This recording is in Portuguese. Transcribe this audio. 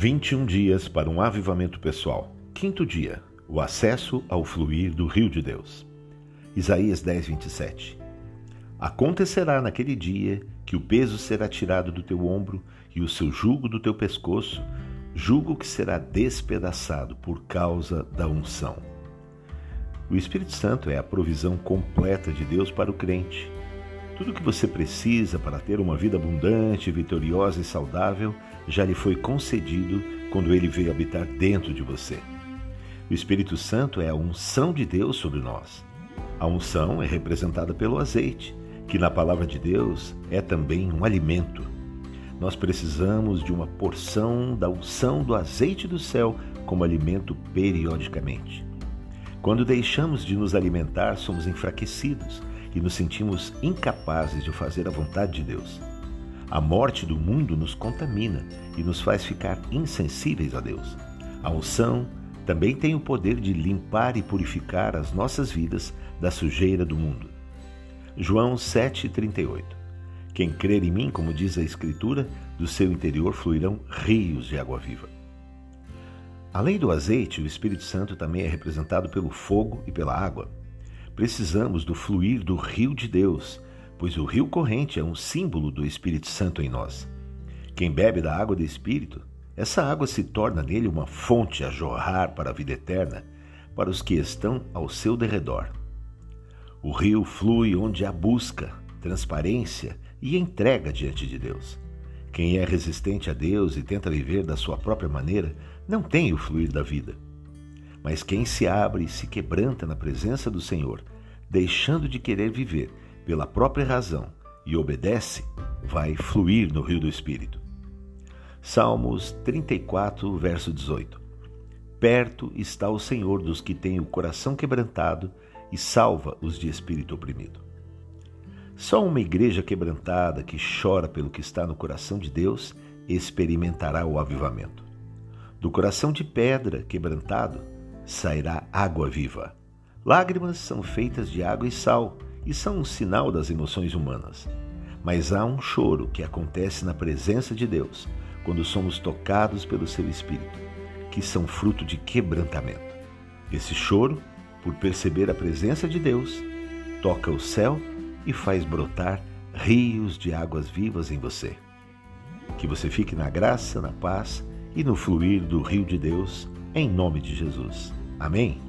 21 dias para um avivamento pessoal. Quinto dia, o acesso ao fluir do rio de Deus. Isaías 10, 27. Acontecerá naquele dia que o peso será tirado do teu ombro e o seu jugo do teu pescoço, jugo que será despedaçado por causa da unção. O Espírito Santo é a provisão completa de Deus para o crente. Tudo o que você precisa para ter uma vida abundante, vitoriosa e saudável já lhe foi concedido quando ele veio habitar dentro de você. O Espírito Santo é a unção de Deus sobre nós. A unção é representada pelo azeite, que na palavra de Deus é também um alimento. Nós precisamos de uma porção da unção do azeite do céu como alimento periodicamente. Quando deixamos de nos alimentar, somos enfraquecidos e nos sentimos incapazes de fazer a vontade de Deus. A morte do mundo nos contamina e nos faz ficar insensíveis a Deus. A unção também tem o poder de limpar e purificar as nossas vidas da sujeira do mundo. João 7,38 Quem crer em mim, como diz a Escritura, do seu interior fluirão rios de água viva. Além do azeite, o Espírito Santo também é representado pelo fogo e pela água. Precisamos do fluir do rio de Deus, pois o rio corrente é um símbolo do Espírito Santo em nós. Quem bebe da água do Espírito, essa água se torna nele uma fonte a jorrar para a vida eterna, para os que estão ao seu derredor. O rio flui onde há busca, transparência e entrega diante de Deus. Quem é resistente a Deus e tenta viver da sua própria maneira não tem o fluir da vida. Mas quem se abre e se quebranta na presença do Senhor, deixando de querer viver pela própria razão e obedece, vai fluir no rio do Espírito. Salmos 34, verso 18. Perto está o Senhor dos que têm o coração quebrantado e salva os de espírito oprimido. Só uma igreja quebrantada que chora pelo que está no coração de Deus experimentará o avivamento. Do coração de pedra quebrantado, sairá água viva. Lágrimas são feitas de água e sal e são um sinal das emoções humanas. Mas há um choro que acontece na presença de Deus quando somos tocados pelo seu Espírito, que são fruto de quebrantamento. Esse choro, por perceber a presença de Deus, toca o céu e faz brotar rios de águas vivas em você. Que você fique na graça, na paz e no fluir do rio de Deus, em nome de Jesus. Amém?